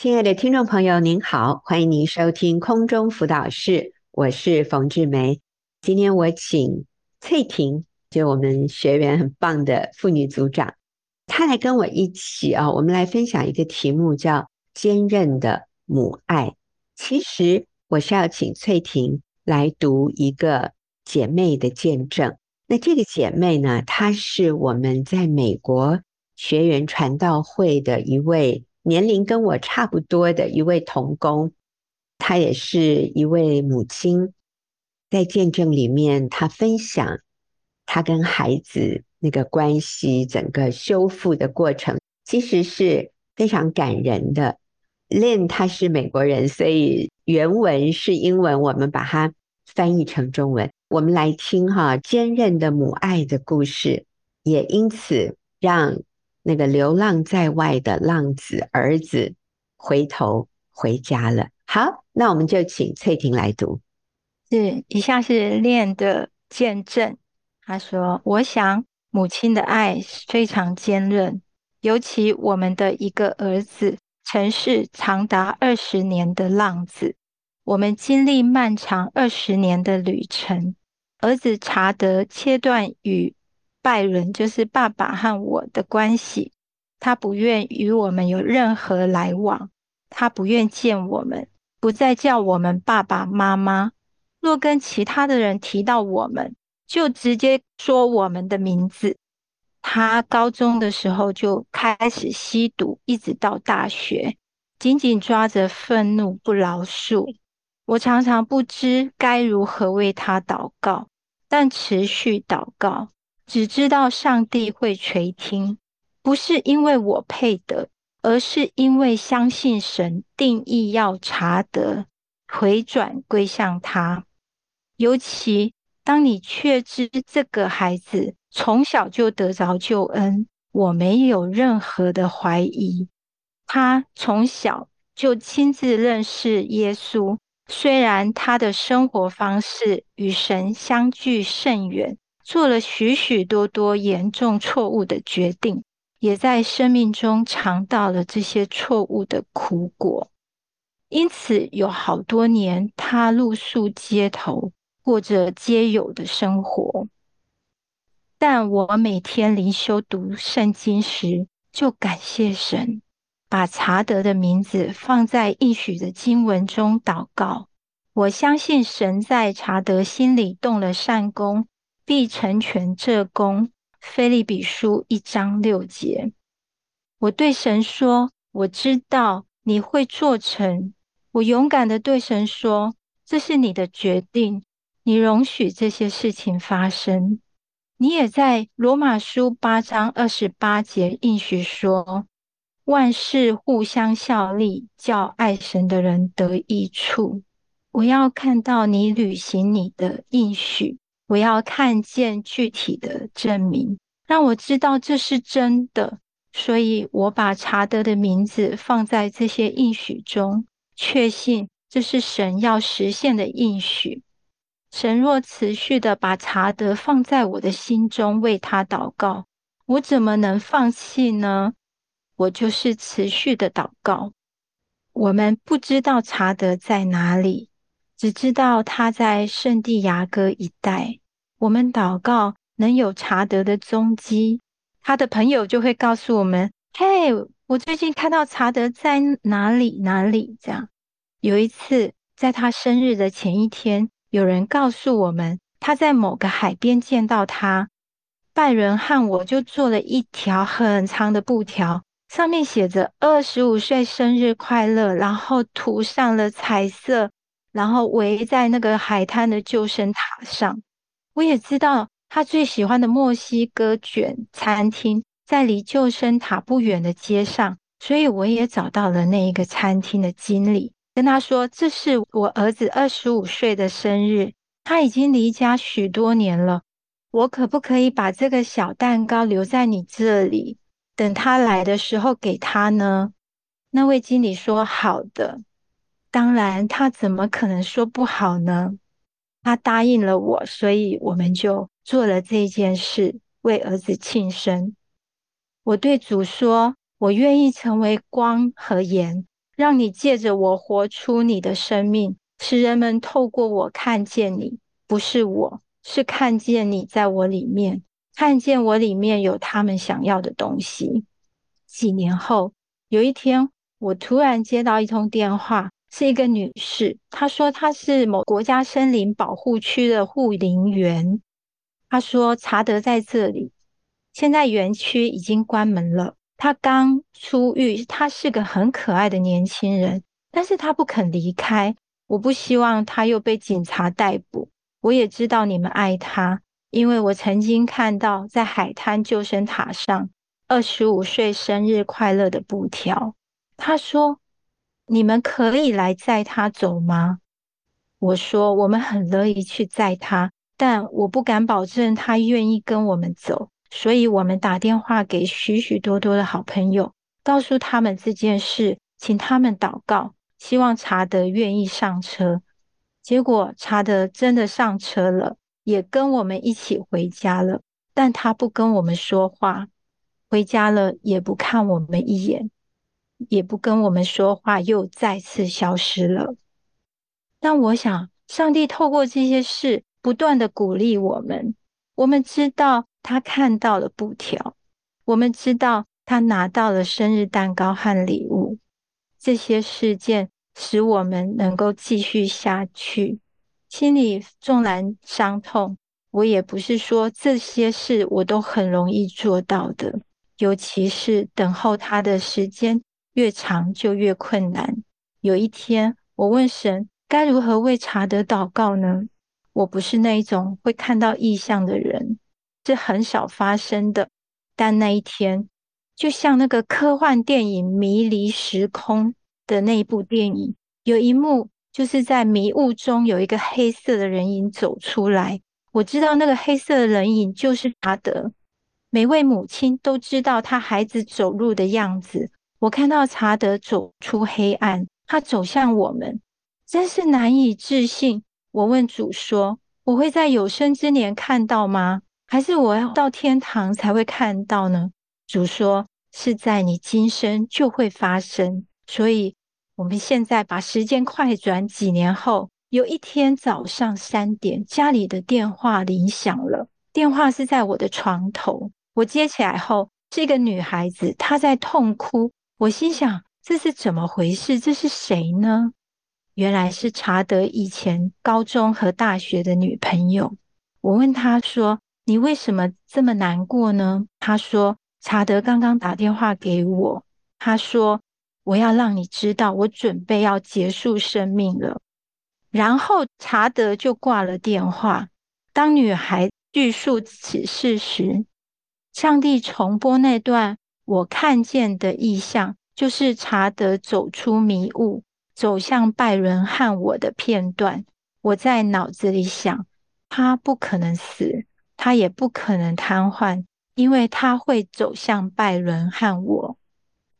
亲爱的听众朋友，您好，欢迎您收听空中辅导室，我是冯志梅。今天我请翠婷，就我们学员很棒的妇女组长，她来跟我一起啊，我们来分享一个题目，叫“坚韧的母爱”。其实我是要请翠婷来读一个姐妹的见证。那这个姐妹呢，她是我们在美国学员传道会的一位。年龄跟我差不多的一位童工，她也是一位母亲，在见证里面，她分享她跟孩子那个关系整个修复的过程，其实是非常感人的。Lynn 她是美国人，所以原文是英文，我们把它翻译成中文。我们来听哈，坚韧的母爱的故事，也因此让。那个流浪在外的浪子儿子回头回家了。好，那我们就请翠婷来读。是，以下是练的见证。他说：“我想母亲的爱非常坚韧，尤其我们的一个儿子曾是长达二十年的浪子。我们经历漫长二十年的旅程，儿子查德切断与。”拜伦就是爸爸和我的关系，他不愿与我们有任何来往，他不愿见我们，不再叫我们爸爸妈妈。若跟其他的人提到我们，就直接说我们的名字。他高中的时候就开始吸毒，一直到大学，紧紧抓着愤怒不饶恕。我常常不知该如何为他祷告，但持续祷告。只知道上帝会垂听，不是因为我配得，而是因为相信神定义要查得回转归向他。尤其当你确知这个孩子从小就得着救恩，我没有任何的怀疑。他从小就亲自认识耶稣，虽然他的生活方式与神相距甚远。做了许许多多严重错误的决定，也在生命中尝到了这些错误的苦果。因此，有好多年他露宿街头，过着街友的生活。但我每天灵修读圣经时，就感谢神，把查德的名字放在应许的经文中祷告。我相信神在查德心里动了善功。必成全这工。腓利比书一章六节，我对神说：“我知道你会做成。”我勇敢地对神说：“这是你的决定，你容许这些事情发生。”你也在罗马书八章二十八节应许说：“万事互相效力，叫爱神的人得益处。”我要看到你履行你的应许。我要看见具体的证明，让我知道这是真的。所以我把查德的名字放在这些应许中，确信这是神要实现的应许。神若持续的把查德放在我的心中，为他祷告，我怎么能放弃呢？我就是持续的祷告。我们不知道查德在哪里。只知道他在圣地亚哥一带。我们祷告能有查德的踪迹，他的朋友就会告诉我们：“嘿，我最近看到查德在哪里哪里。”这样，有一次在他生日的前一天，有人告诉我们他在某个海边见到他。拜伦和我就做了一条很长的布条，上面写着“二十五岁生日快乐”，然后涂上了彩色。然后围在那个海滩的救生塔上，我也知道他最喜欢的墨西哥卷餐厅在离救生塔不远的街上，所以我也找到了那一个餐厅的经理，跟他说：“这是我儿子二十五岁的生日，他已经离家许多年了，我可不可以把这个小蛋糕留在你这里，等他来的时候给他呢？”那位经理说：“好的。”当然，他怎么可能说不好呢？他答应了我，所以我们就做了这件事，为儿子庆生。我对主说：“我愿意成为光和盐，让你借着我活出你的生命，使人们透过我看见你，不是我，是看见你在我里面，看见我里面有他们想要的东西。几年后，有一天，我突然接到一通电话，是一个女士，她说她是某国家森林保护区的护林员。她说查德在这里，现在园区已经关门了。他刚出狱，他是个很可爱的年轻人，但是他不肯离开。我不希望他又被警察逮捕。我也知道你们爱他，因为我曾经看到在海滩救生塔上。二十五岁生日快乐的布条。他说：“你们可以来载他走吗？”我说：“我们很乐意去载他，但我不敢保证他愿意跟我们走。”所以我们打电话给许许多多的好朋友，告诉他们这件事，请他们祷告，希望查德愿意上车。结果查德真的上车了，也跟我们一起回家了，但他不跟我们说话。回家了，也不看我们一眼，也不跟我们说话，又再次消失了。但我想，上帝透过这些事，不断的鼓励我们。我们知道他看到了布条，我们知道他拿到了生日蛋糕和礼物。这些事件使我们能够继续下去。心里纵然伤痛，我也不是说这些事我都很容易做到的。尤其是等候他的时间越长，就越困难。有一天，我问神：该如何为查德祷告呢？我不是那一种会看到异象的人，是很少发生的。但那一天，就像那个科幻电影《迷离时空》的那一部电影，有一幕就是在迷雾中有一个黑色的人影走出来。我知道那个黑色的人影就是查德。每位母亲都知道他孩子走路的样子。我看到查德走出黑暗，他走向我们，真是难以置信。我问主说：“我会在有生之年看到吗？还是我要到天堂才会看到呢？”主说：“是在你今生就会发生。”所以，我们现在把时间快转几年后，有一天早上三点，家里的电话铃响了。电话是在我的床头。我接起来后，是一个女孩子，她在痛哭。我心想：这是怎么回事？这是谁呢？原来是查德以前高中和大学的女朋友。我问他说：“你为什么这么难过呢？”他说：“查德刚刚打电话给我，他说我要让你知道，我准备要结束生命了。”然后查德就挂了电话。当女孩叙述此事时，上帝重播那段我看见的意象，就是查德走出迷雾，走向拜伦和我的片段。我在脑子里想，他不可能死，他也不可能瘫痪，因为他会走向拜伦和我。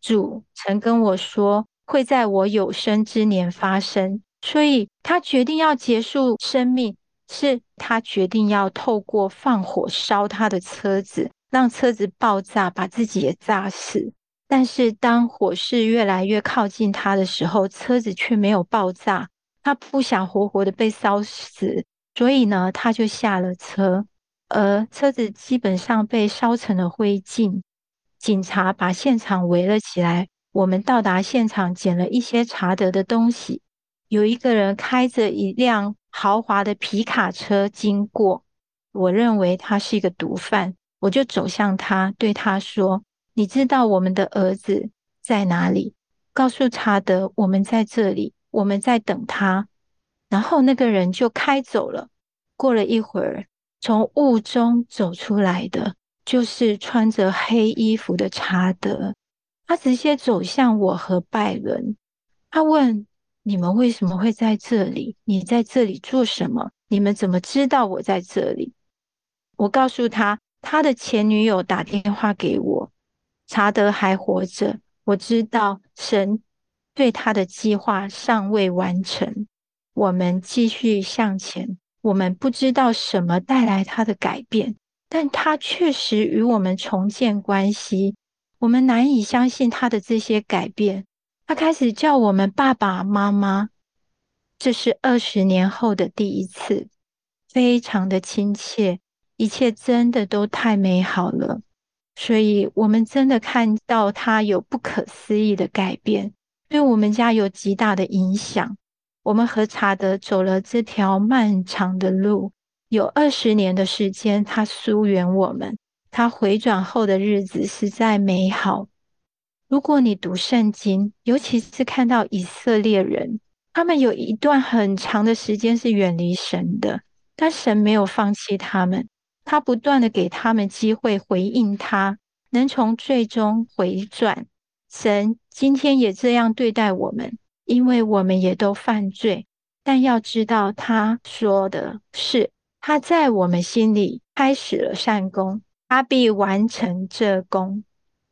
主曾跟我说，会在我有生之年发生，所以他决定要结束生命，是他决定要透过放火烧他的车子。让车子爆炸，把自己也炸死。但是当火势越来越靠近他的时候，车子却没有爆炸。他不想活活的被烧死，所以呢，他就下了车。而车子基本上被烧成了灰烬。警察把现场围了起来。我们到达现场，捡了一些查德的东西。有一个人开着一辆豪华的皮卡车经过，我认为他是一个毒贩。我就走向他，对他说：“你知道我们的儿子在哪里？告诉查德，我们在这里，我们在等他。”然后那个人就开走了。过了一会儿，从雾中走出来的就是穿着黑衣服的查德。他直接走向我和拜伦。他问：“你们为什么会在这里？你在这里做什么？你们怎么知道我在这里？”我告诉他。他的前女友打电话给我，查德还活着。我知道神对他的计划尚未完成。我们继续向前。我们不知道什么带来他的改变，但他确实与我们重建关系。我们难以相信他的这些改变，他开始叫我们爸爸妈妈。这是二十年后的第一次，非常的亲切，一切真的都太美好了。所以，我们真的看到他有不可思议的改变，对我们家有极大的影响。我们和查德走了这条漫长的路，有二十年的时间，他疏远我们。他回转后的日子实在美好。如果你读圣经，尤其是看到以色列人，他们有一段很长的时间是远离神的，但神没有放弃他们。他不断的给他们机会回应他，能从罪中回转。神今天也这样对待我们，因为我们也都犯罪。但要知道，他说的是他在我们心里开始了善工，他必完成这工。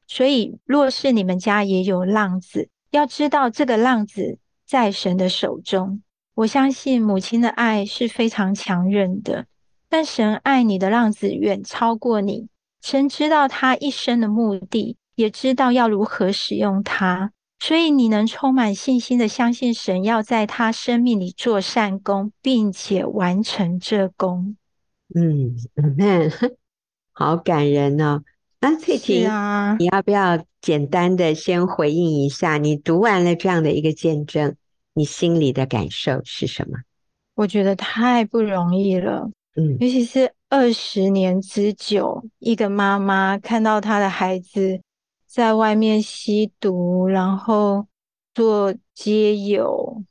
所以，若是你们家也有浪子，要知道这个浪子在神的手中。我相信母亲的爱是非常强韧的。但神爱你的浪子远超过你，神知道他一生的目的，也知道要如何使用他，所以你能充满信心的相信神要在他生命里做善功，并且完成这功。嗯，man 好感人哦。那翠婷，啊、你要不要简单的先回应一下？你读完了这样的一个见证，你心里的感受是什么？我觉得太不容易了。嗯，尤其是二十年之久，一个妈妈看到她的孩子在外面吸毒，然后做街友，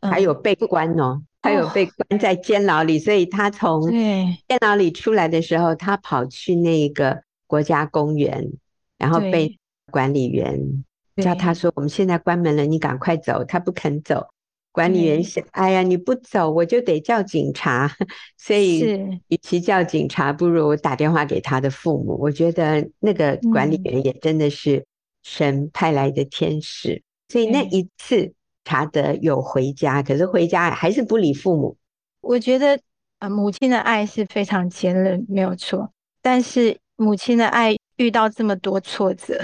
还有被关哦，还有被关在监牢里，哦、所以她从监牢里出来的时候，她跑去那个国家公园，然后被管理员叫他说：“我们现在关门了，你赶快走。”他不肯走。管理员想：“哎呀，你不走，我就得叫警察。所以，与其叫警察，不如打电话给他的父母。我觉得那个管理员也真的是神派来的天使。嗯、所以那一次，查德有回家，可是回家还是不理父母。我觉得啊，母亲的爱是非常坚韧，没有错。但是母亲的爱遇到这么多挫折，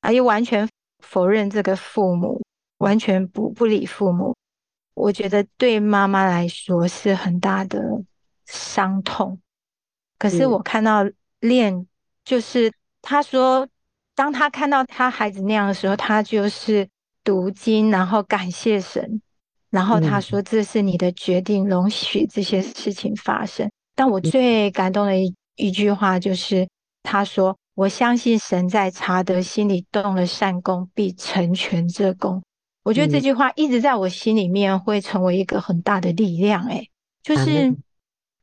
啊，又完全否认这个父母，完全不不理父母。”我觉得对妈妈来说是很大的伤痛，可是我看到练，就是他说，当他看到他孩子那样的时候，他就是读经，然后感谢神，然后他说：“这是你的决定，容许这些事情发生。”但我最感动的一一句话就是他说：“我相信神在查德心里动了善功，必成全这工。”我觉得这句话一直在我心里面会成为一个很大的力量，哎，就是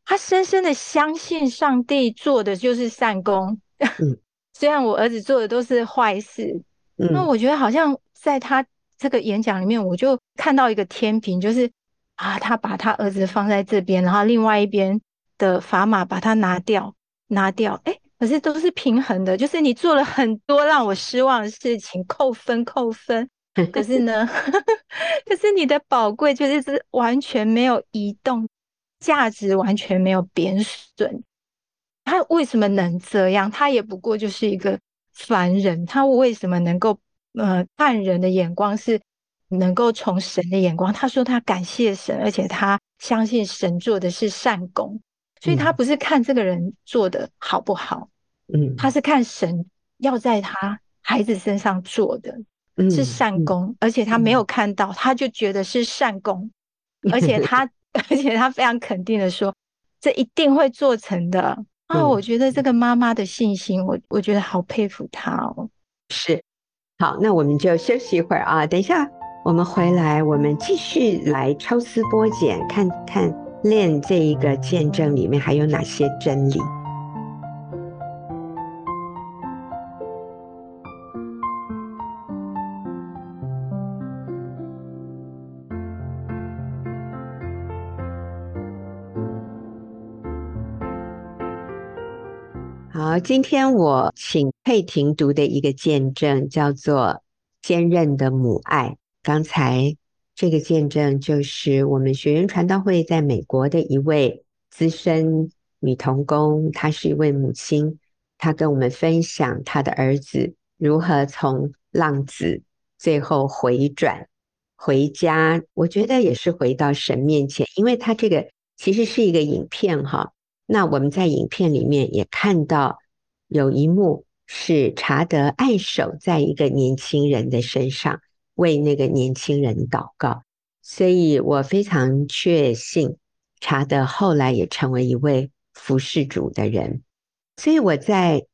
他深深的相信上帝做的就是善工，虽然我儿子做的都是坏事，那我觉得好像在他这个演讲里面，我就看到一个天平，就是啊，他把他儿子放在这边，然后另外一边的砝码把它拿掉，拿掉，哎，可是都是平衡的，就是你做了很多让我失望的事情，扣分，扣分。可是呢，可是你的宝贵就是是完全没有移动，价值完全没有贬损。他为什么能这样？他也不过就是一个凡人。他为什么能够呃看人的眼光是能够从神的眼光？他说他感谢神，而且他相信神做的是善功，所以他不是看这个人做的好不好，嗯，他是看神要在他孩子身上做的。是善功，而且他没有看到，他就觉得是善功，嗯、而且他，而且他非常肯定的说，这一定会做成的。啊、哦，我觉得这个妈妈的信心，我我觉得好佩服她哦。是，好，那我们就休息一会儿啊，等一下我们回来，我们继续来抽丝剥茧，看看练这一个见证里面还有哪些真理。今天我请佩婷读的一个见证叫做“坚韧的母爱”。刚才这个见证就是我们学员传道会在美国的一位资深女童工，她是一位母亲，她跟我们分享她的儿子如何从浪子最后回转回家，我觉得也是回到神面前，因为他这个其实是一个影片哈。那我们在影片里面也看到有一幕是查德按手在一个年轻人的身上，为那个年轻人祷告，所以我非常确信查德后来也成为一位服侍主的人。所以我在。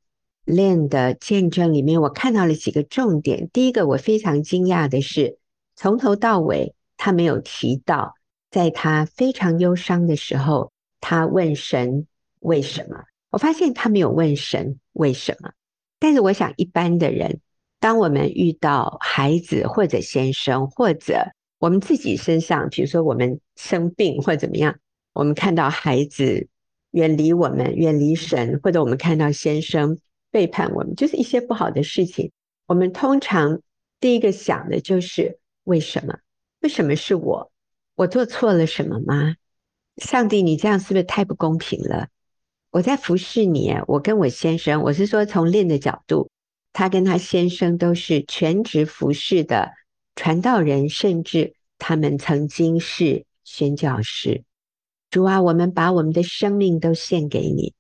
Lynn 的见证里面，我看到了几个重点。第一个，我非常惊讶的是，从头到尾他没有提到，在他非常忧伤的时候，他问神为什么。我发现他没有问神为什么。但是我想，一般的人，当我们遇到孩子或者先生，或者我们自己身上，比如说我们生病或怎么样，我们看到孩子远离我们、远离神，或者我们看到先生。背叛我们，就是一些不好的事情。我们通常第一个想的就是为什么？为什么是我？我做错了什么吗？上帝，你这样是不是太不公平了？我在服侍你，我跟我先生，我是说从练的角度，他跟他先生都是全职服侍的传道人，甚至他们曾经是宣教师。主啊，我们把我们的生命都献给你。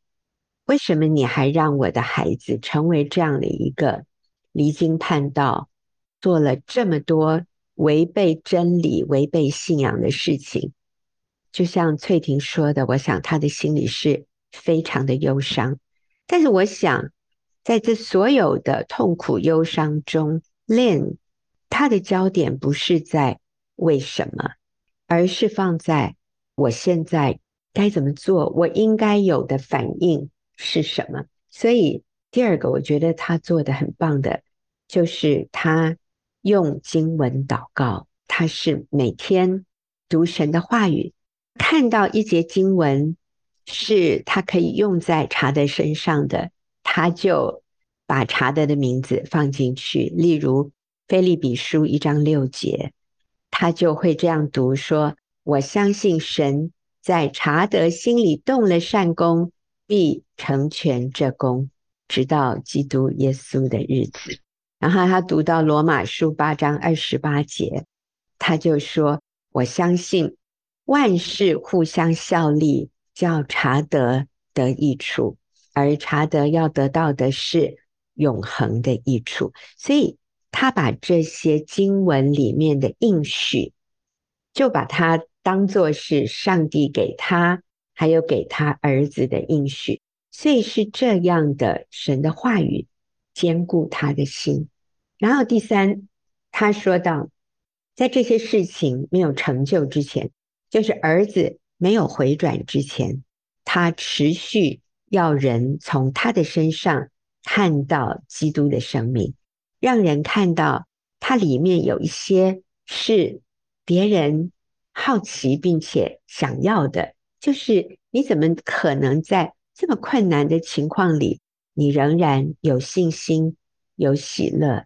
为什么你还让我的孩子成为这样的一个离经叛道，做了这么多违背真理、违背信仰的事情？就像翠婷说的，我想他的心里是非常的忧伤。但是我想，在这所有的痛苦忧伤中，Lynn 他的焦点不是在为什么，而是放在我现在该怎么做，我应该有的反应。是什么？所以第二个，我觉得他做的很棒的，就是他用经文祷告。他是每天读神的话语，看到一节经文是他可以用在查德身上的，他就把查德的名字放进去。例如《腓立比书》一章六节，他就会这样读说：“我相信神在查德心里动了善工。”必成全这工，直到基督耶稣的日子。然后他读到罗马书八章二十八节，他就说：“我相信万事互相效力，叫查德得益处，而查德要得到的是永恒的益处。”所以他把这些经文里面的应许，就把它当作是上帝给他。还有给他儿子的应许，所以是这样的神的话语坚固他的心。然后第三，他说到，在这些事情没有成就之前，就是儿子没有回转之前，他持续要人从他的身上看到基督的生命，让人看到他里面有一些是别人好奇并且想要的。就是你怎么可能在这么困难的情况里，你仍然有信心、有喜乐，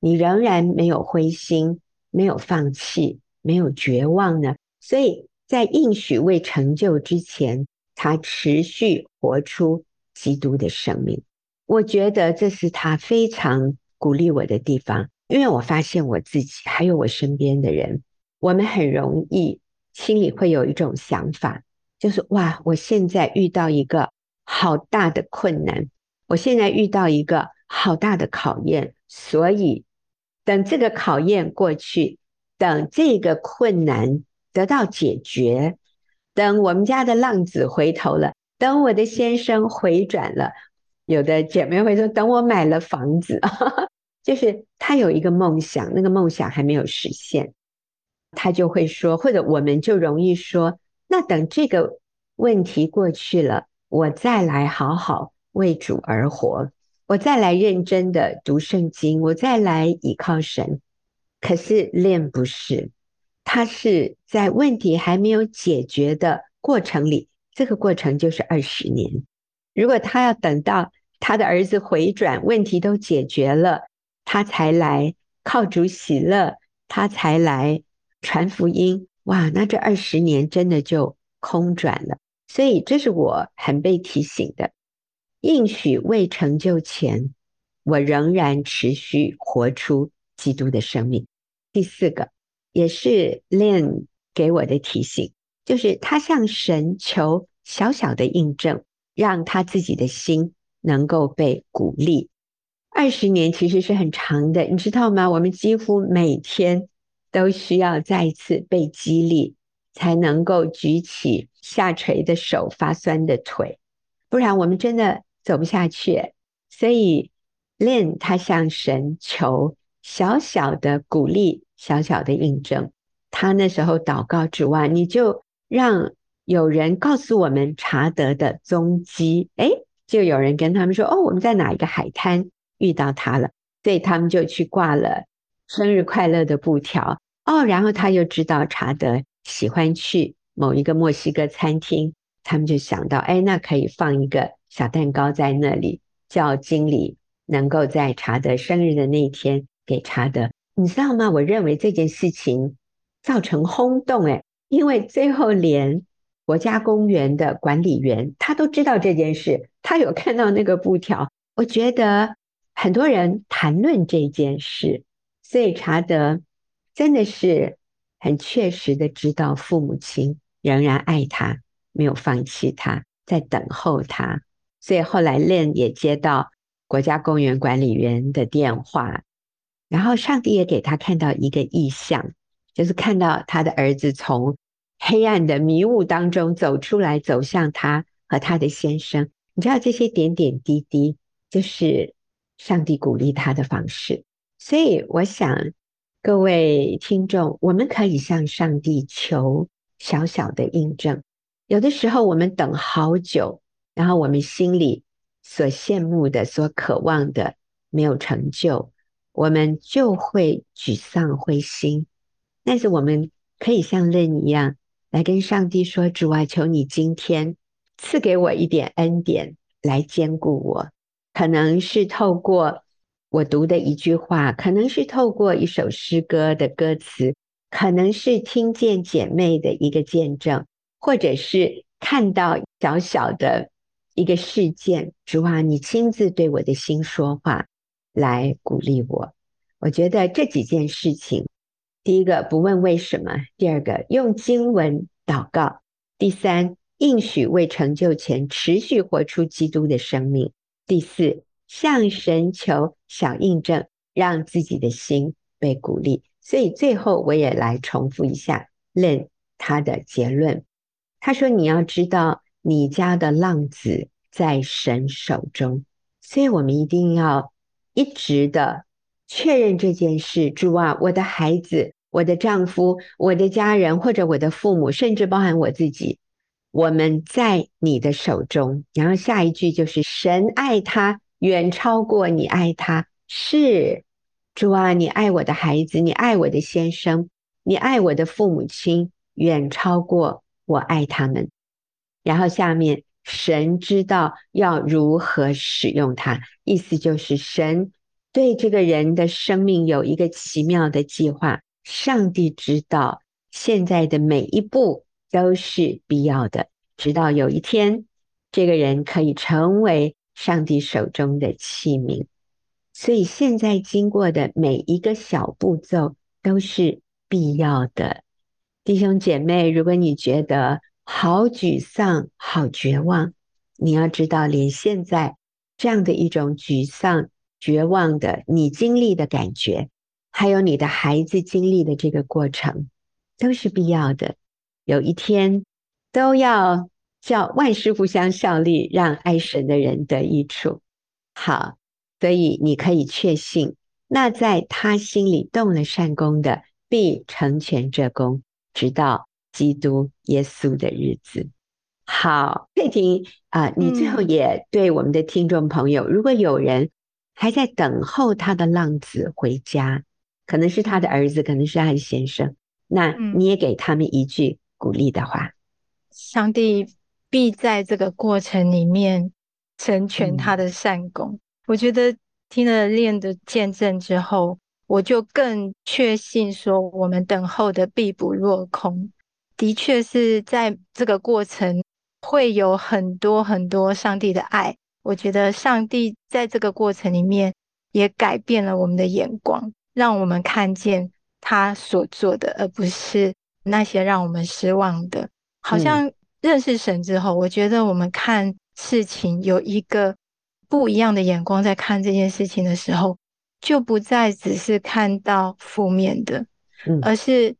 你仍然没有灰心、没有放弃、没有绝望呢？所以在应许未成就之前，他持续活出基督的生命。我觉得这是他非常鼓励我的地方，因为我发现我自己还有我身边的人，我们很容易心里会有一种想法。就是哇！我现在遇到一个好大的困难，我现在遇到一个好大的考验，所以等这个考验过去，等这个困难得到解决，等我们家的浪子回头了，等我的先生回转了，有的姐妹会说，等我买了房子，就是他有一个梦想，那个梦想还没有实现，他就会说，或者我们就容易说。那等这个问题过去了，我再来好好为主而活，我再来认真的读圣经，我再来倚靠神。可是 Lynn 不是，他是在问题还没有解决的过程里，这个过程就是二十年。如果他要等到他的儿子回转，问题都解决了，他才来靠主喜乐，他才来传福音。哇，那这二十年真的就空转了，所以这是我很被提醒的。应许未成就前，我仍然持续活出基督的生命。第四个也是 Lynn 给我的提醒，就是他向神求小小的印证，让他自己的心能够被鼓励。二十年其实是很长的，你知道吗？我们几乎每天都需要再一次被激励，才能够举起下垂的手、发酸的腿，不然我们真的走不下去。所以，Lynn 他向神求小小的鼓励、小小的印证。他那时候祷告之外，你就让有人告诉我们查德的踪迹。哎，就有人跟他们说：“哦，我们在哪一个海滩？”遇到他了，所以他们就去挂了生日快乐的布条哦。然后他又知道查德喜欢去某一个墨西哥餐厅，他们就想到，哎，那可以放一个小蛋糕在那里，叫经理能够在查德生日的那一天给查德。你知道吗？我认为这件事情造成轰动，哎，因为最后连国家公园的管理员他都知道这件事，他有看到那个布条，我觉得。很多人谈论这件事，所以查德真的是很确实的知道父母亲仍然爱他，没有放弃他，在等候他。所以后来 Len 也接到国家公园管理员的电话，然后上帝也给他看到一个意象，就是看到他的儿子从黑暗的迷雾当中走出来，走向他和他的先生。你知道这些点点滴滴，就是。上帝鼓励他的方式，所以我想各位听众，我们可以向上帝求小小的印证。有的时候我们等好久，然后我们心里所羡慕的、所渴望的没有成就，我们就会沮丧灰心。但是我们可以像认一样，来跟上帝说：“主啊，求你今天赐给我一点恩典，来坚固我。”可能是透过我读的一句话，可能是透过一首诗歌的歌词，可能是听见姐妹的一个见证，或者是看到小小的一个事件，主啊，你亲自对我的心说话，来鼓励我。我觉得这几件事情，第一个不问为什么，第二个用经文祷告，第三应许未成就前持续活出基督的生命。第四，向神求小印证，让自己的心被鼓励。所以最后我也来重复一下 Len 他的结论。他说：“你要知道，你家的浪子在神手中。所以我们一定要一直的确认这件事。主啊，我的孩子、我的丈夫、我的家人，或者我的父母，甚至包含我自己。”我们在你的手中，然后下一句就是神爱他远超过你爱他，是主啊，你爱我的孩子，你爱我的先生，你爱我的父母亲，远超过我爱他们。然后下面神知道要如何使用它，意思就是神对这个人的生命有一个奇妙的计划，上帝知道现在的每一步。都是必要的，直到有一天，这个人可以成为上帝手中的器皿。所以现在经过的每一个小步骤都是必要的。弟兄姐妹，如果你觉得好沮丧、好绝望，你要知道，连现在这样的一种沮丧、绝望的你经历的感觉，还有你的孩子经历的这个过程，都是必要的。有一天，都要叫万事互相效力，让爱神的人得益处。好，所以你可以确信，那在他心里动了善功的，必成全这功，直到基督耶稣的日子。好，佩婷啊、呃，你最后也对我们的听众朋友，嗯、如果有人还在等候他的浪子回家，可能是他的儿子，可能是他的先生，那你也给他们一句。鼓励的话，上帝必在这个过程里面成全他的善功。嗯、我觉得听了 Lynn 的见证之后，我就更确信说，我们等候的必不落空。的确是在这个过程会有很多很多上帝的爱。我觉得上帝在这个过程里面也改变了我们的眼光，让我们看见他所做的，而不是那些让我们失望的。好像认识神之后，我觉得我们看事情有一个不一样的眼光，在看这件事情的时候，就不再只是看到负面的，而是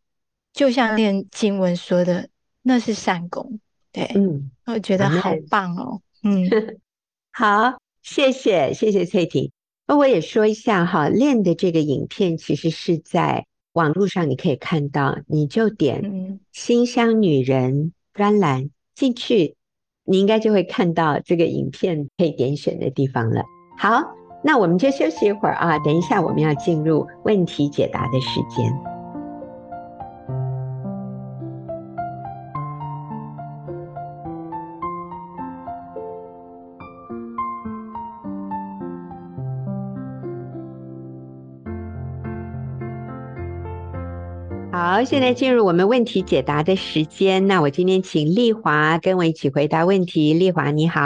就像念经文说的，那是善功。对，嗯，我觉得好棒哦。嗯，好，谢谢，谢谢翠婷。那我也说一下哈，练的这个影片其实是在网络上，你可以看到，你就点“馨香女人”专栏进去，你应该就会看到这个影片可以点选的地方了。好，那我们就休息一会儿啊，等一下我们要进入问题解答的时间。好，现在进入我们问题解答的时间。那我今天请丽华跟我一起回答问题。丽华你好，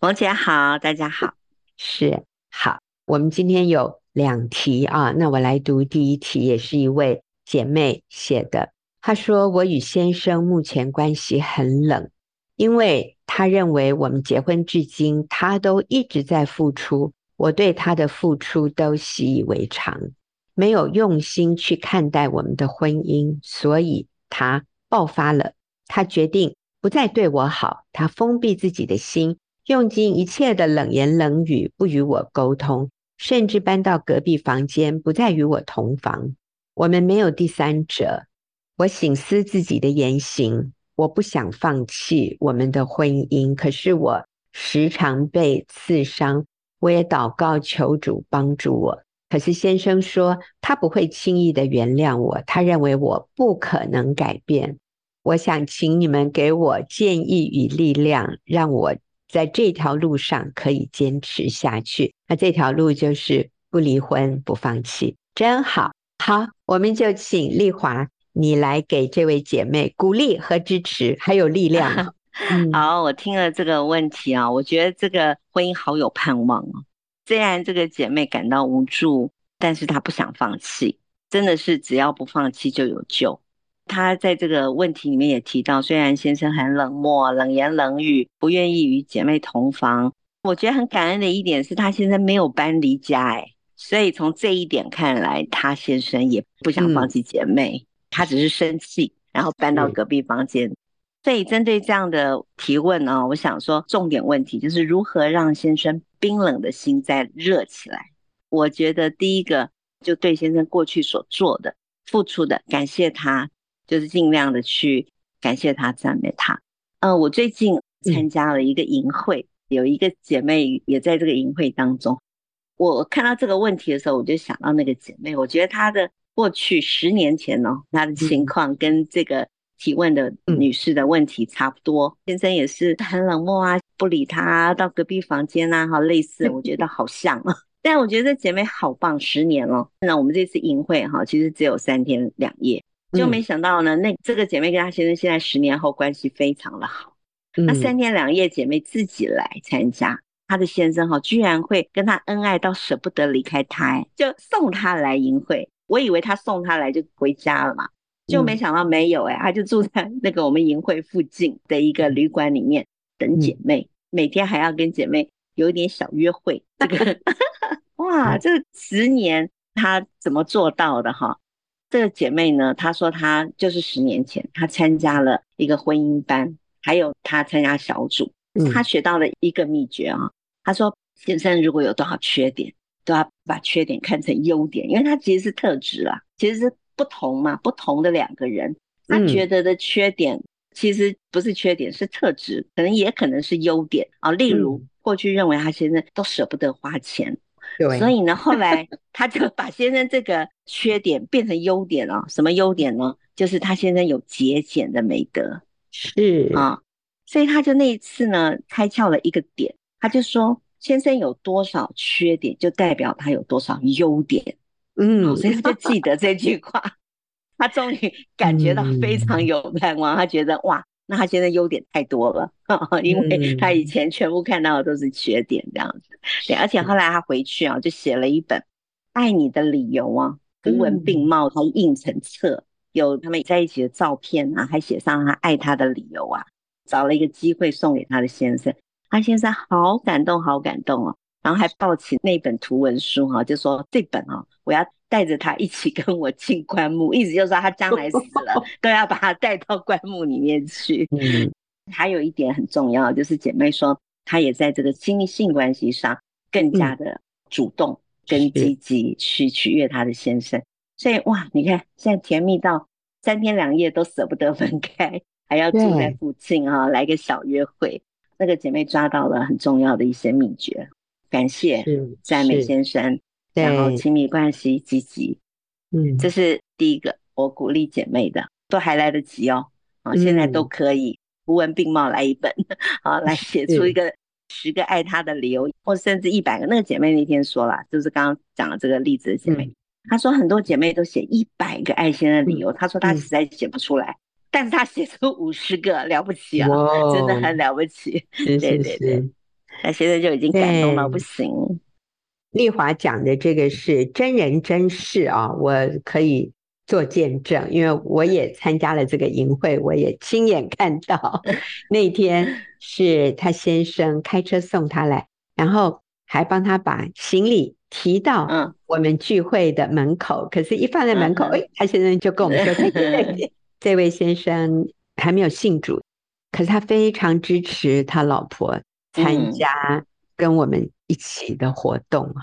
冯姐好，大家好，是好。我们今天有两题啊，那我来读第一题，也是一位姐妹写的。她说：“我与先生目前关系很冷，因为他认为我们结婚至今，他都一直在付出，我对他的付出都习以为常。”没有用心去看待我们的婚姻，所以他爆发了。他决定不再对我好，他封闭自己的心，用尽一切的冷言冷语，不与我沟通，甚至搬到隔壁房间，不再与我同房。我们没有第三者。我省思自己的言行，我不想放弃我们的婚姻，可是我时常被刺伤。我也祷告求主帮助我。可是先生说他不会轻易的原谅我，他认为我不可能改变。我想请你们给我建议与力量，让我在这条路上可以坚持下去。那这条路就是不离婚、不放弃，真好。好，我们就请丽华你来给这位姐妹鼓励和支持，还有力量。嗯、好，我听了这个问题啊，我觉得这个婚姻好有盼望哦。虽然这个姐妹感到无助，但是她不想放弃，真的是只要不放弃就有救。她在这个问题里面也提到，虽然先生很冷漠、冷言冷语，不愿意与姐妹同房，我觉得很感恩的一点是，她先生没有搬离家，哎，所以从这一点看来，她先生也不想放弃姐妹，他只是生气，然后搬到隔壁房间。所以针对这样的提问呢，我想说，重点问题就是如何让先生冰冷的心再热起来。我觉得第一个就对先生过去所做的、付出的，感谢他，就是尽量的去感谢他、赞美他。呃，我最近参加了一个营会，有一个姐妹也在这个营会当中。我看到这个问题的时候，我就想到那个姐妹，我觉得她的过去十年前哦，她的情况跟这个。提问的女士的问题差不多，先生也是很冷漠啊，不理她，到隔壁房间啊，好类似，我觉得好像啊。但我觉得这姐妹好棒，十年了。那我们这次营会哈，其实只有三天两夜，就没想到呢，那这个姐妹跟她先生现在十年后关系非常的好。那三天两夜，姐妹自己来参加，她的先生哈，居然会跟她恩爱到舍不得离开她，就送她来营会。我以为他送她来就回家了嘛。就没想到没有哎、欸，他就住在 那个我们营会附近的一个旅馆里面等姐妹，每天还要跟姐妹有一点小约会。这个 哇，这十年她怎么做到的哈？这个姐妹呢，她说她就是十年前她参加了一个婚姻班，还有她参加小组，她学到了一个秘诀啊。她说先生如果有多少缺点，都要把缺点看成优点，因为他其实是特质啊，其实是。不同嘛，不同的两个人，他觉得的缺点其实不是缺点，是特质，可能也可能是优点啊。例如，过去认为他先生都舍不得花钱，对，所以呢，后来 他就把先生这个缺点变成优点了。什么优点呢？就是他先生有节俭的美德，是啊，所以他就那一次呢，开窍了一个点，他就说，先生有多少缺点，就代表他有多少优点。嗯，所以他就记得这句话，他终于感觉到非常有盼望。他觉得哇，那他现在优点太多了，因为他以前全部看到的都是缺点这样子。对，而且后来他回去啊，就写了一本爱你的理由啊，图文并茂，还印成册，有他们在一起的照片啊，还写上他爱他的理由啊，找了一个机会送给他的先生，他先生好感动，好感动哦，然后还抱起那本图文书哈，就说这本啊，我要带着他一起跟我进棺木，意思就是说他将来死了 都要把他带到棺木里面去。嗯，还有一点很重要，就是姐妹说。她也在这个亲密性关系上更加的主动跟积极去取悦她的先生，所以哇，你看现在甜蜜到三天两夜都舍不得分开，还要住在附近啊，来个小约会。那个姐妹抓到了很重要的一些秘诀，感谢赞美先生，然后亲密关系积极，嗯，这是第一个，我鼓励姐妹的，都还来得及哦，啊，现在都可以。图文并茂来一本，好，来写出一个十个爱他的理由，或甚至一百个。那个姐妹那天说了，就是刚刚讲的这个例子的姐妹，她说很多姐妹都写一百个爱心的理由，她说她实在写不出来，但是她写出五十个，了不起啊，真的很了不起。对对对，那现在就已经感动到不行。丽华讲的这个是真人真事啊，我可以。做见证，因为我也参加了这个营会，我也亲眼看到 那天是他先生开车送他来，然后还帮他把行李提到我们聚会的门口。可是，一放在门口，哎，他先生就跟我们说：“对对对，这位先生还没有信主，可是他非常支持他老婆参加跟我们一起的活动。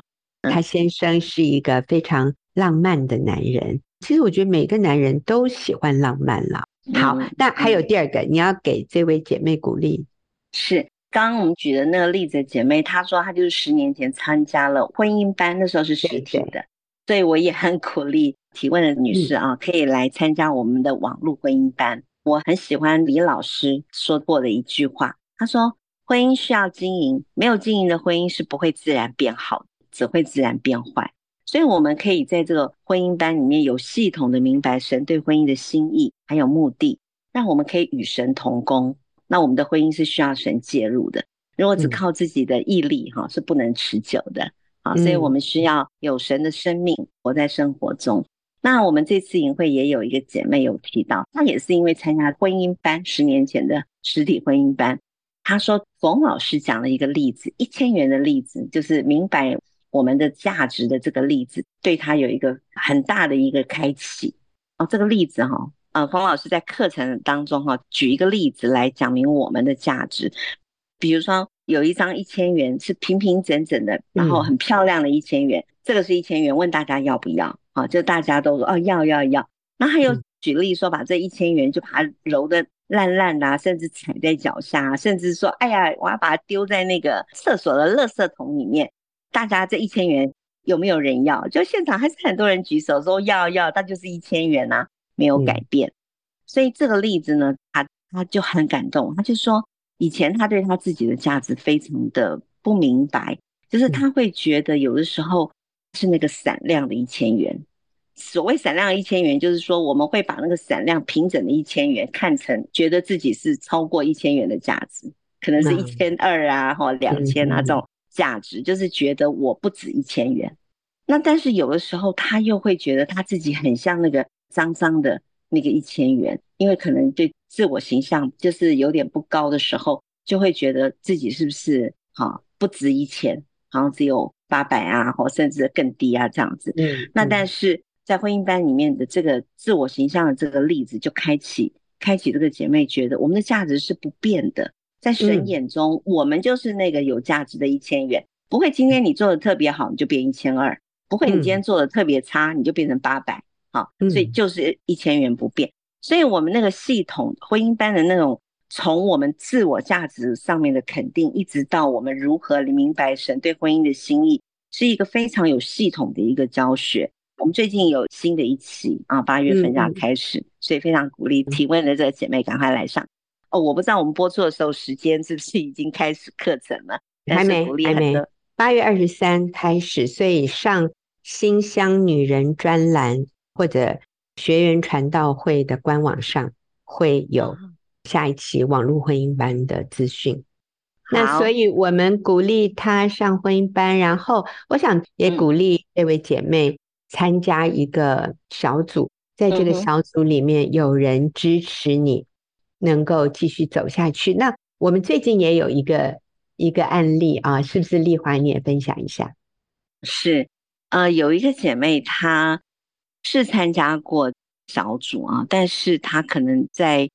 他先生是一个非常浪漫的男人。”其实我觉得每个男人都喜欢浪漫啦。好，那还有第二个，你要给这位姐妹鼓励。是刚刚我们举的那个例子，姐妹她说她就是十年前参加了婚姻班，那时候是实体的，所以我也很鼓励提问的女士啊，可以来参加我们的网络婚姻班。我很喜欢李老师说过的一句话，他说：“婚姻需要经营，没有经营的婚姻是不会自然变好，只会自然变坏。”所以，我们可以在这个婚姻班里面有系统的明白神对婚姻的心意，还有目的，让我们可以与神同工。那我们的婚姻是需要神介入的。如果只靠自己的毅力，哈，是不能持久的。啊，所以我们需要有神的生命活在生活中。那我们这次营会也有一个姐妹有提到，她也是因为参加婚姻班，十年前的实体婚姻班，她说冯老师讲了一个例子，一千元的例子，就是明白。我们的价值的这个例子，对他有一个很大的一个开启哦。这个例子哈，呃，冯老师在课程当中哈，举一个例子来讲明我们的价值。比如说，有一张一千元是平平整整的，然后很漂亮的一千元，这个是一千元，问大家要不要啊？就大家都说哦，要要要。那还有举例说，把这一千元就把它揉得烂烂的，甚至踩在脚下，甚至说，哎呀，我要把它丢在那个厕所的垃圾桶里面。大家这一千元有没有人要？就现场还是很多人举手说要要，那就是一千元呐、啊，没有改变。嗯、所以这个例子呢，他他就很感动，他就说以前他对他自己的价值非常的不明白，就是他会觉得有的时候是那个闪亮的一千元。所谓闪亮的一千元，就是说我们会把那个闪亮平整的一千元看成觉得自己是超过一千元的价值，可能是一千二啊，或两千啊这种。价值就是觉得我不止一千元，那但是有的时候他又会觉得他自己很像那个脏脏的那个一千元，因为可能对自我形象就是有点不高的时候，就会觉得自己是不是哈不值一千，好像只有八百啊，或甚至更低啊这样子。嗯，那但是在婚姻班里面的这个自我形象的这个例子，就开启开启这个姐妹觉得我们的价值是不变的。在神眼中，我们就是那个有价值的一千元，不会今天你做的特别好，你就变一千二；不会你今天做的特别差，你就变成八百。好，所以就是一千元不变。所以我们那个系统婚姻班的那种，从我们自我价值上面的肯定，一直到我们如何明白神对婚姻的心意，是一个非常有系统的一个教学。我们最近有新的一期啊，八月份要开始，所以非常鼓励提问的这个姐妹赶快来上。哦，我不知道我们播出的时候时间是不是已经开始课程了？还没，还没。八月二十三开始，所以上新乡女人专栏或者学员传道会的官网上会有下一期网络婚姻班的资讯。那所以我们鼓励她上婚姻班，然后我想也鼓励这位姐妹参加一个小组，在这个小组里面有人支持你，能够继续走下去。那我们最近也有一个一个案例啊，是不是丽华你也分享一下？是，呃，有一个姐妹她是参加过小组啊，但是她可能在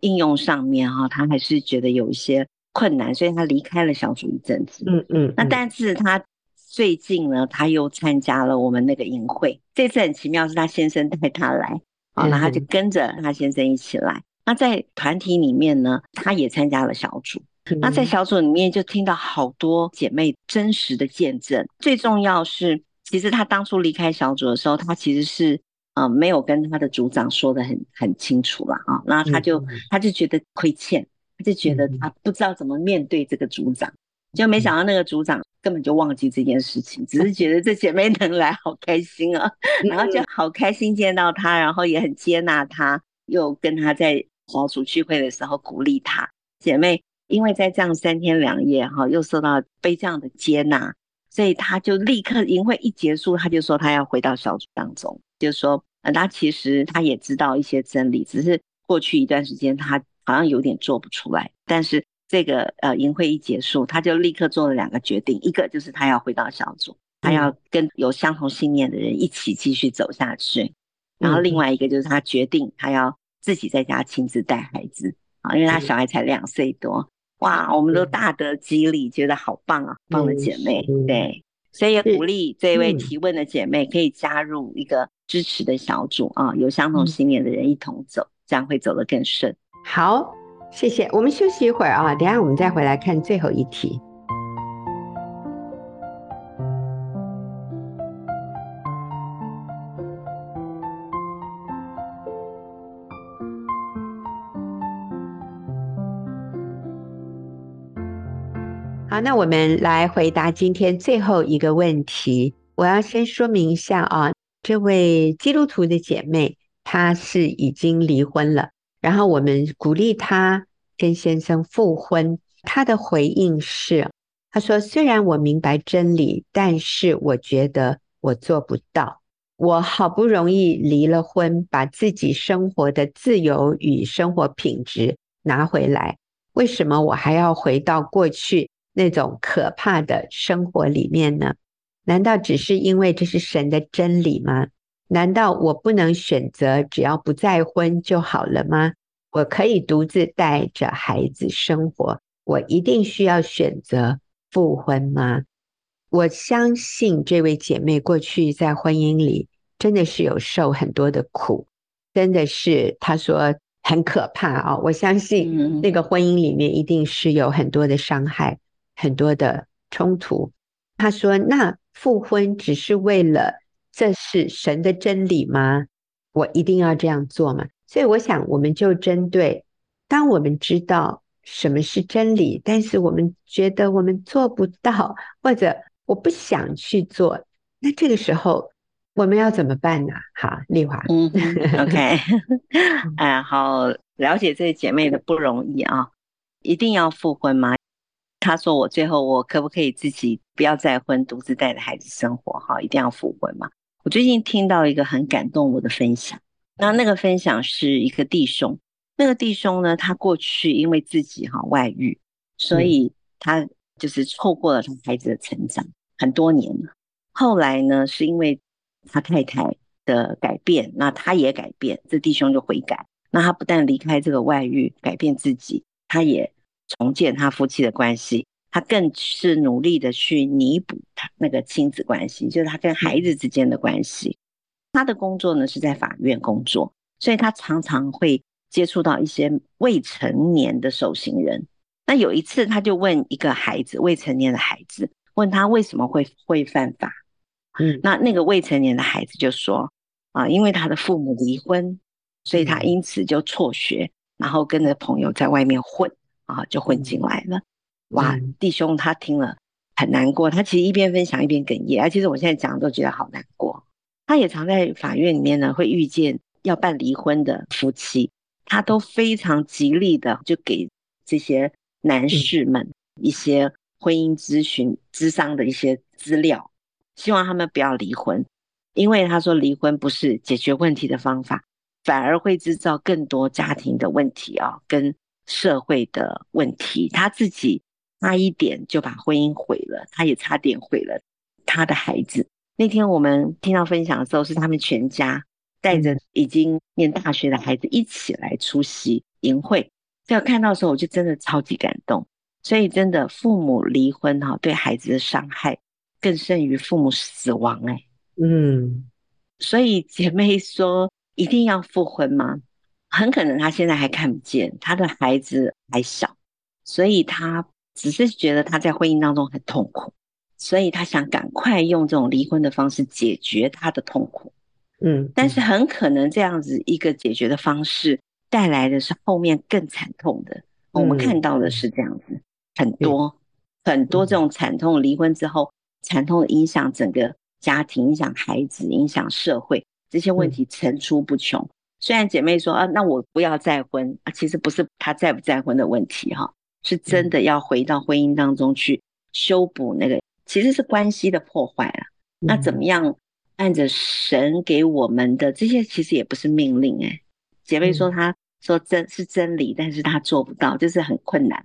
应用上面哈、啊，她还是觉得有一些困难，所以她离开了小组一阵子。嗯嗯，嗯。那但是她最近呢，他又参加了我们那个营会，这次很奇妙，是他先生带他来啊，那她就跟着他先生一起来。那在团体里面呢，他也参加了小组。那在小组里面就听到好多姐妹真实的见证。最重要是，其实她当初离开小组的时候，她其实是呃没有跟她的组长说的很很清楚了啊。然后她就她就觉得亏欠，她就觉得她不知道怎么面对这个组长，就没想到那个组长根本就忘记这件事情，只是觉得这姐妹能来好开心啊，然后就好开心见到她，然后也很接纳她，又跟她在小组聚会的时候鼓励她姐妹。因为在这样三天两夜哈，又受到被这样的接纳，所以她就立刻营会一结束，她就说她要回到小组当中，就是说，她其实她也知道一些真理，只是过去一段时间她好像有点做不出来。但是这个呃营会一结束，他就立刻做了两个决定，一个就是他要回到小组，他要跟有相同信念的人一起继续走下去，然后另外一个就是他决定他要自己在家亲自带孩子啊，因为他小孩才两岁多。哇，我们都大得激励，觉得好棒啊！棒的姐妹，对，所以也鼓励这位提问的姐妹可以加入一个支持的小组啊，有相同信念的人一同走，这样会走得更顺。好，谢谢。我们休息一会儿啊，等下我们再回来看最后一题。好，那我们来回答今天最后一个问题。我要先说明一下啊，这位基督徒的姐妹，她是已经离婚了，然后我们鼓励他跟先生复婚。他的回应是，他说：“虽然我明白真理，但是我觉得我做不到。我好不容易离了婚，把自己生活的自由与生活品质拿回来，为什么我还要回到过去？”那种可怕的生活里面呢？难道只是因为这是神的真理吗？难道我不能选择只要不再婚就好了吗？我可以独自带着孩子生活，我一定需要选择复婚吗？我相信这位姐妹过去在婚姻里真的是有受很多的苦，真的是她说很可怕啊！我相信那个婚姻里面一定是有很多的伤害。很多的冲突，她说：“那复婚只是为了这是神的真理吗？我一定要这样做吗？”所以我想，我们就针对，当我们知道什么是真理，但是我们觉得我们做不到，或者我不想去做，那这个时候我们要怎么办呢？好，丽华，嗯，OK，哎、呃，好，了解这个姐妹的不容易啊，一定要复婚吗？她说：“我最后我可不可以自己不要再婚，独自带着孩子生活？哈，一定要复婚嘛？”我最近听到一个很感动我的分享，那那个分享是一个弟兄，那个弟兄呢，他过去因为自己哈外遇，所以他就是错过了他孩子的成长很多年了。后来呢，是因为他太太的改变，那他也改变，这弟兄就悔改。那他不但离开这个外遇，改变自己，他也。重建他夫妻的关系，他更是努力的去弥补他那个亲子关系，就是他跟孩子之间的关系。他的工作呢是在法院工作，所以他常常会接触到一些未成年的受刑人。那有一次，他就问一个孩子，未成年的孩子，问他为什么会会犯法？嗯，那那个未成年的孩子就说啊，因为他的父母离婚，所以他因此就辍学，然后跟着朋友在外面混。啊，就混进来了，哇！弟兄他听了很难过，他其实一边分享一边哽咽。而其实我现在讲都觉得好难过。他也常在法院里面呢，会遇见要办离婚的夫妻，他都非常极力的就给这些男士们一些婚姻咨询、咨商的一些资料，希望他们不要离婚，因为他说离婚不是解决问题的方法，反而会制造更多家庭的问题啊，跟社会的问题。他自己差一点就把婚姻毁了，他也差点毁了他的孩子。那天我们听到分享的时候，是他们全家带着已经念大学的孩子一起来出席营会。在看到的时候，我就真的超级感动。所以，真的父母离婚哈，对孩子的伤害更甚于父母死亡哎。嗯，所以姐妹说一定要复婚吗？很可能她现在还看不见，她的孩子还小，所以她只是觉得他在婚姻当中很痛苦。所以他想赶快用这种离婚的方式解决他的痛苦，嗯，但是很可能这样子一个解决的方式带来的是后面更惨痛的。我们看到的是这样子，很多很多这种惨痛离婚之后，惨痛的影响整个家庭，影响孩子，影响社会，这些问题层出不穷。虽然姐妹说啊，那我不要再婚啊，其实不是他再不再婚的问题哈，是真的要回到婚姻当中去修补那个。其实是关系的破坏啊，那怎么样按着神给我们的这些，其实也不是命令哎。姐妹说她说真是真理，但是她做不到，就是很困难，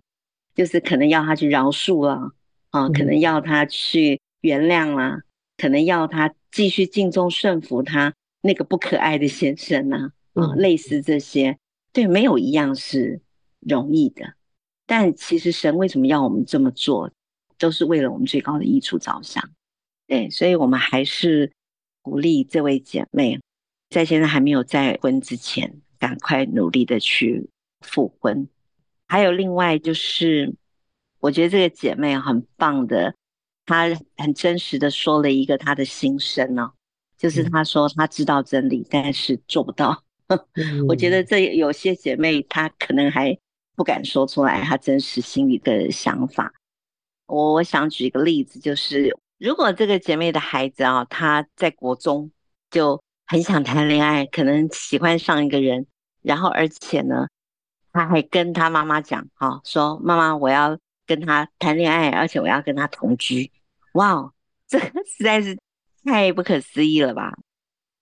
就是可能要她去饶恕啊，啊，可能要她去原谅啦，可能要她继续敬重顺服她那个不可爱的先生呐，啊，类似这些，对，没有一样是容易的。但其实神为什么要我们这么做？都是为了我们最高的益处着想，对，所以我们还是鼓励这位姐妹，在现在还没有再婚之前，赶快努力的去复婚。还有另外就是，我觉得这个姐妹很棒的，她很真实的说了一个她的心声呢，就是她说她知道真理，但是做不到。我觉得这有些姐妹她可能还不敢说出来她真实心里的想法。我我想举一个例子，就是如果这个姐妹的孩子啊，他在国中就很想谈恋爱，可能喜欢上一个人，然后而且呢，他还跟他妈妈讲，哈，说妈妈，我要跟他谈恋爱，而且我要跟他同居。哇，这实在是太不可思议了吧？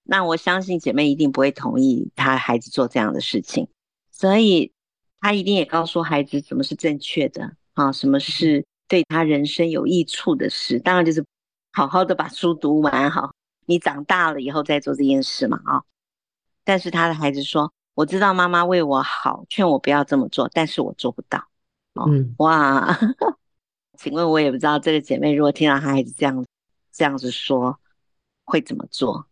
那我相信姐妹一定不会同意他孩子做这样的事情，所以他一定也告诉孩子什么是正确的啊，什么是。对他人生有益处的事，当然就是好好的把书读完，哈，你长大了以后再做这件事嘛，啊。但是他的孩子说：“我知道妈妈为我好，劝我不要这么做，但是我做不到。”哦，嗯，哇，请问我也不知道这个姐妹如果听到她孩子这样这样子说，会怎么做？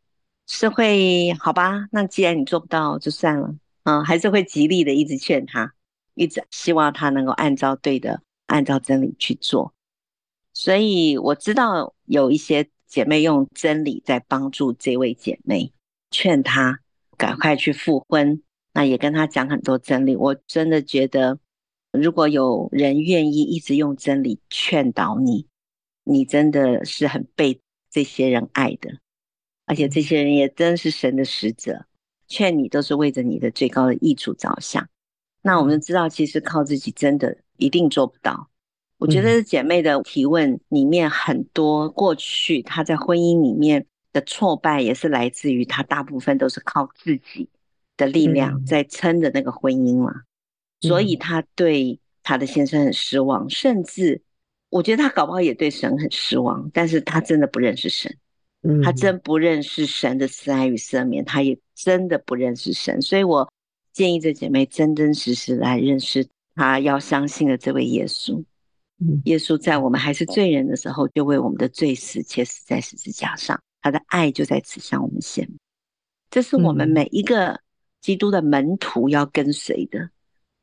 是会好吧？那既然你做不到，就算了，嗯，还是会极力的一直劝他，一直希望他能够按照对的。按照真理去做，所以我知道有一些姐妹用真理在帮助这位姐妹，劝她赶快去复婚。那也跟她讲很多真理。我真的觉得，如果有人愿意一直用真理劝导你，你真的是很被这些人爱的，而且这些人也真是神的使者，劝你都是为着你的最高的益处着想。那我们知道，其实靠自己真的。一定做不到。我觉得姐妹的提问里面很多过去她在婚姻里面的挫败，也是来自于她大部分都是靠自己的力量在撑的那个婚姻嘛。所以她对她的先生很失望，甚至我觉得她搞不好也对神很失望。但是她真的不认识神，她真不认识神的慈爱与赦免，他也真的不认识神。所以我建议这姐妹真真实实来认识。他要相信的这位耶稣，耶稣在我们还是罪人的时候，就为我们的罪死，且死在十字架上。他的爱就在此向我们显明，这是我们每一个基督的门徒要跟随的。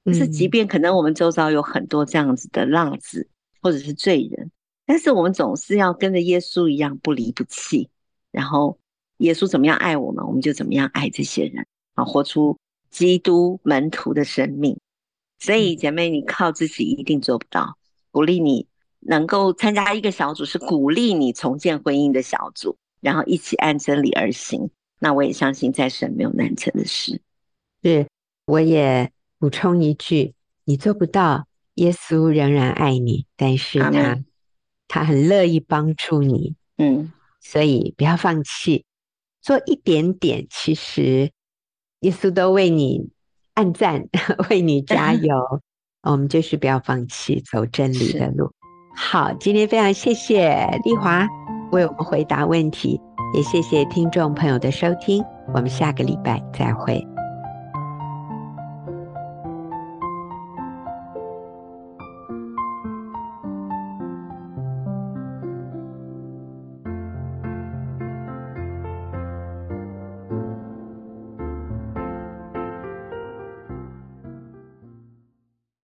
就是，即便可能我们周遭有很多这样子的浪子或者是罪人，但是我们总是要跟着耶稣一样不离不弃。然后耶稣怎么样爱我们，我们就怎么样爱这些人啊，活出基督门徒的生命。所以，姐妹，你靠自己一定做不到。鼓励你能够参加一个小组，是鼓励你重建婚姻的小组，然后一起按真理而行。那我也相信，在神没有难成的事。是，我也补充一句：你做不到，耶稣仍然爱你，但是他他很乐意帮助你，嗯，所以不要放弃，做一点点，其实耶稣都为你按赞，为你加油。我们就是不要放弃走真理的路。好，今天非常谢谢丽华为我们回答问题，也谢谢听众朋友的收听，我们下个礼拜再会。